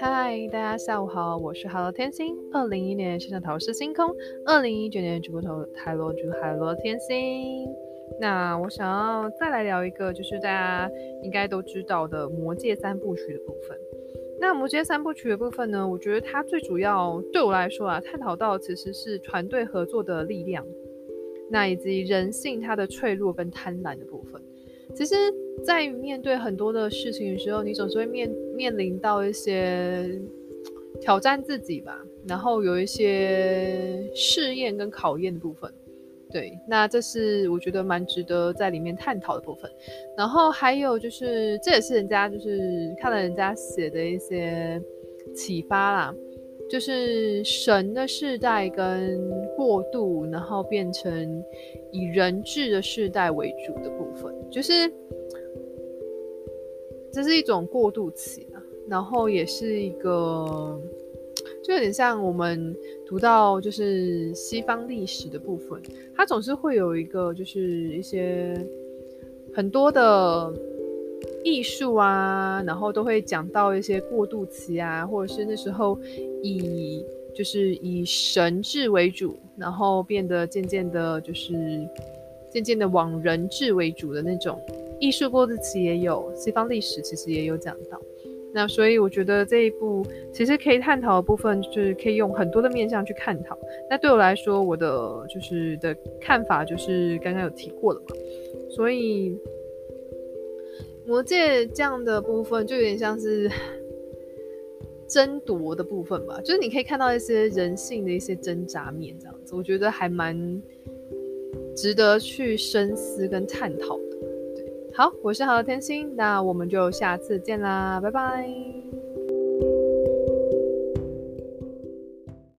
嗨，大家下午好，我是海螺天星。二零一一年生肖塔罗是星空，二零一九年主播头海螺主海螺天星。那我想要再来聊一个，就是大家应该都知道的魔戒三部曲的部分。那魔戒三部曲的部分呢，我觉得它最主要对我来说啊，探讨到其实是团队合作的力量，那以及人性它的脆弱跟贪婪的部分。其实，在面对很多的事情的时候，你总是会面面临到一些挑战自己吧，然后有一些试验跟考验的部分。对，那这是我觉得蛮值得在里面探讨的部分。然后还有就是，这也是人家就是看了人家写的一些启发啦，就是神的世代跟过渡，然后变成以人质的世代为主的部分，就是这是一种过渡期啊，然后也是一个。就有点像我们读到就是西方历史的部分，它总是会有一个就是一些很多的艺术啊，然后都会讲到一些过渡期啊，或者是那时候以就是以神治为主，然后变得渐渐的，就是渐渐的往人治为主的那种艺术过渡期也有，西方历史其实也有讲到。那所以我觉得这一部其实可以探讨的部分，就是可以用很多的面向去探讨。那对我来说，我的就是的看法就是刚刚有提过了嘛。所以魔戒这样的部分就有点像是争夺的部分吧，就是你可以看到一些人性的一些挣扎面这样子，我觉得还蛮值得去深思跟探讨的。对好，我是好天心，那我们就下次见啦，拜拜。